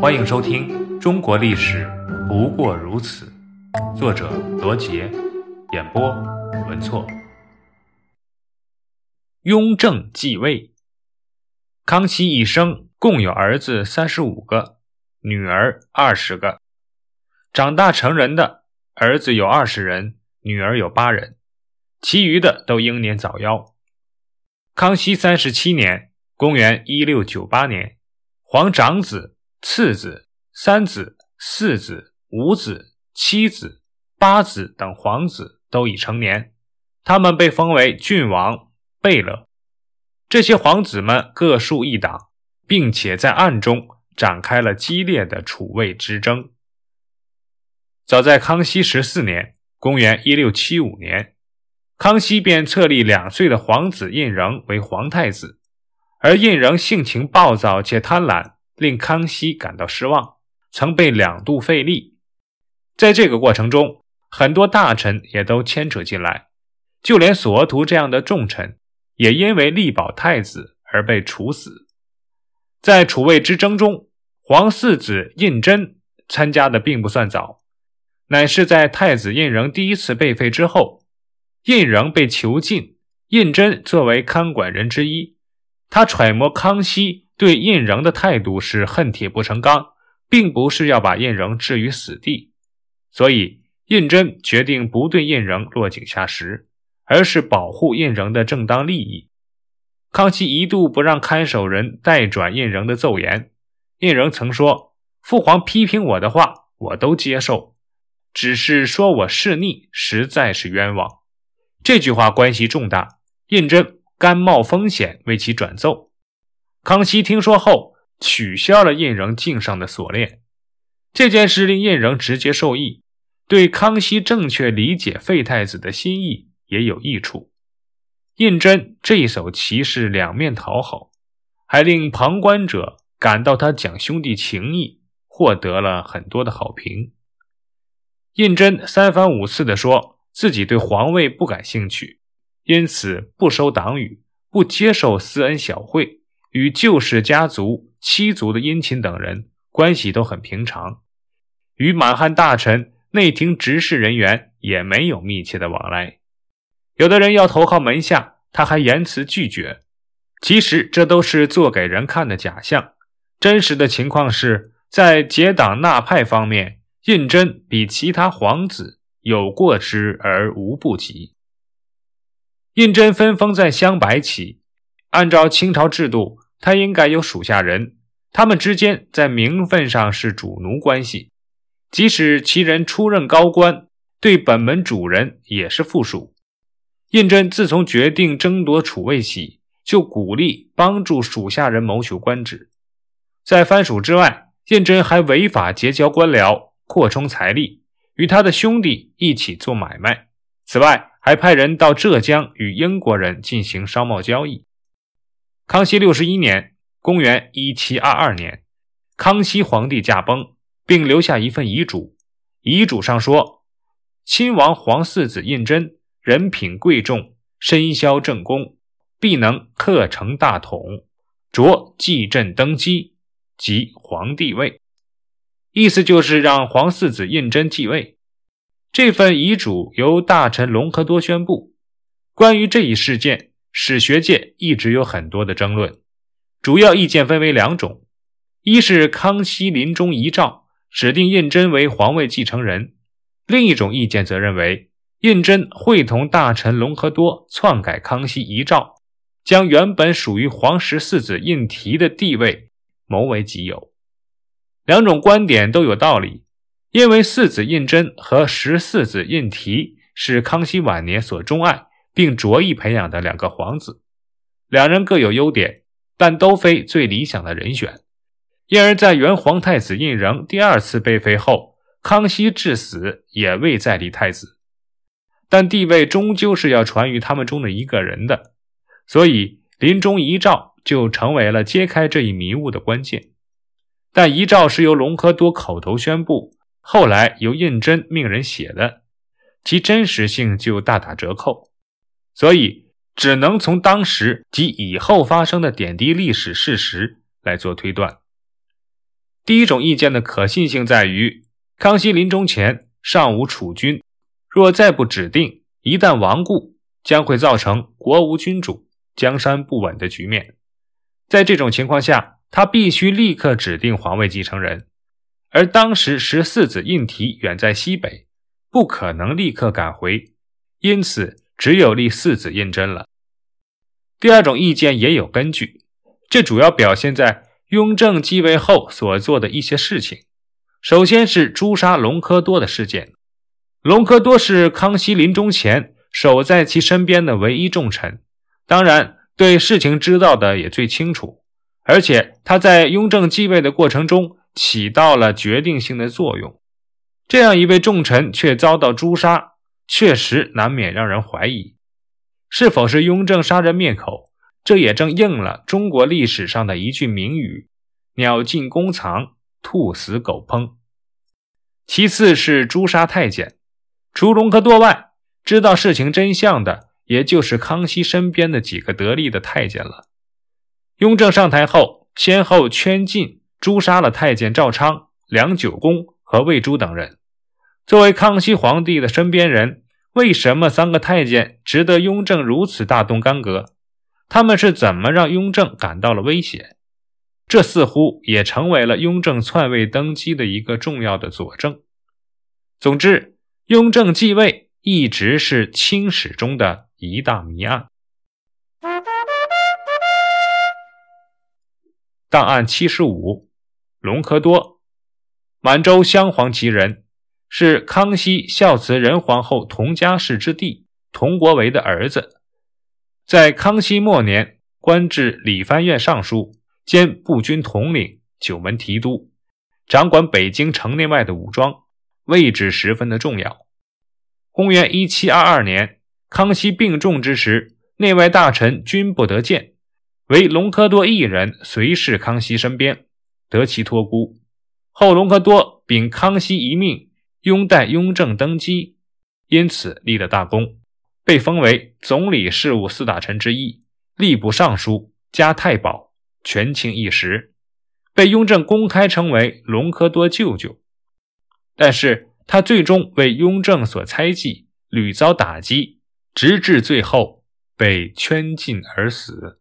欢迎收听《中国历史不过如此》，作者罗杰，演播文措。雍正继位，康熙一生共有儿子三十五个，女儿二十个。长大成人的儿子有二十人，女儿有八人，其余的都英年早夭。康熙三十七年（公元一六九八年），皇长子。次子、三子、四子、五子、七子、八子等皇子都已成年，他们被封为郡王、贝勒。这些皇子们各树一党，并且在暗中展开了激烈的储位之争。早在康熙十四年（公元一六七五年），康熙便册立两岁的皇子胤禛为皇太子，而胤禛性情暴躁且贪婪。令康熙感到失望，曾被两度废立。在这个过程中，很多大臣也都牵扯进来，就连索额图这样的重臣，也因为力保太子而被处死。在储位之争中，皇四子胤禛参加的并不算早，乃是在太子胤禛第一次被废之后，胤禛被囚禁，胤禛作为看管人之一，他揣摩康熙。对胤禛的态度是恨铁不成钢，并不是要把胤禛置于死地，所以胤禛决定不对胤禛落井下石，而是保护胤禛的正当利益。康熙一度不让看守人代转胤禛的奏言，胤禛曾说：“父皇批评我的话，我都接受，只是说我弑逆，实在是冤枉。”这句话关系重大，胤禛甘冒风险为其转奏。康熙听说后，取消了胤禛颈上的锁链。这件事令胤禛直接受益，对康熙正确理解废太子的心意也有益处。胤禛这一手棋是两面讨好，还令旁观者感到他讲兄弟情义，获得了很多的好评。胤禛三番五次地说自己对皇位不感兴趣，因此不收党羽，不接受私恩小惠。与旧氏家族、七族的姻亲等人关系都很平常，与满汉大臣、内廷执事人员也没有密切的往来。有的人要投靠门下，他还言辞拒绝。其实这都是做给人看的假象。真实的情况是在结党纳派方面，胤禛比其他皇子有过之而无不及。胤禛分封在镶白旗。按照清朝制度，他应该有属下人，他们之间在名分上是主奴关系。即使其人出任高官，对本门主人也是附属。胤禛自从决定争夺储位起，就鼓励帮助属下人谋求官职。在藩属之外，胤禛还违法结交官僚，扩充财力，与他的兄弟一起做买卖。此外，还派人到浙江与英国人进行商贸交易。康熙六十一年（公元一七二二年），康熙皇帝驾崩，并留下一份遗嘱。遗嘱上说：“亲王皇四子胤禛，人品贵重，身消正宫，必能克成大统，着继朕登基，即皇帝位。”意思就是让皇四子胤禛继位。这份遗嘱由大臣隆科多宣布。关于这一事件。史学界一直有很多的争论，主要意见分为两种：一是康熙临终遗诏指定胤禛为皇位继承人；另一种意见则认为胤禛会同大臣隆科多篡改康熙遗诏，将原本属于皇十四子胤禔的地位谋为己有。两种观点都有道理，因为四子胤禛和十四子胤禔是康熙晚年所钟爱。并着意培养的两个皇子，两人各有优点，但都非最理想的人选，因而，在原皇太子胤禛第二次被废后，康熙至死也未再立太子。但地位终究是要传于他们中的一个人的，所以临终遗诏就成为了揭开这一迷雾的关键。但遗诏是由隆科多口头宣布，后来由胤禛命人写的，其真实性就大打折扣。所以，只能从当时及以后发生的点滴历史事实来做推断。第一种意见的可信性在于，康熙临终前尚无储君，若再不指定，一旦亡故，将会造成国无君主、江山不稳的局面。在这种情况下，他必须立刻指定皇位继承人。而当时十四子胤禔远在西北，不可能立刻赶回，因此只有立四子胤禛了。第二种意见也有根据，这主要表现在雍正继位后所做的一些事情。首先是诛杀隆科多的事件。隆科多是康熙临终前守在其身边的唯一重臣，当然对事情知道的也最清楚，而且他在雍正继位的过程中。起到了决定性的作用，这样一位重臣却遭到诛杀，确实难免让人怀疑，是否是雍正杀人灭口。这也正应了中国历史上的一句名语：“鸟尽弓藏，兔死狗烹。”其次是诛杀太监，除隆科多外，知道事情真相的也就是康熙身边的几个得力的太监了。雍正上台后，先后圈禁。诛杀了太监赵昌、梁九公和魏珠等人。作为康熙皇帝的身边人，为什么三个太监值得雍正如此大动干戈？他们是怎么让雍正感到了危险？这似乎也成为了雍正篡位登基的一个重要的佐证。总之，雍正继位一直是清史中的一大谜案。档案七十五。隆科多，满洲镶黄旗人，是康熙孝慈仁皇后佟佳氏之弟佟国维的儿子，在康熙末年官至理藩院尚书兼步军统领、九门提督，掌管北京城内外的武装，位置十分的重要。公元一七二二年，康熙病重之时，内外大臣均不得见，唯隆科多一人随侍康熙身边。得其托孤，后隆科多秉康熙遗命，拥戴雍正登基，因此立了大功，被封为总理事务四大臣之一，吏部尚书，加太保，权倾一时，被雍正公开称为隆科多舅舅。但是他最终为雍正所猜忌，屡遭打击，直至最后被圈禁而死。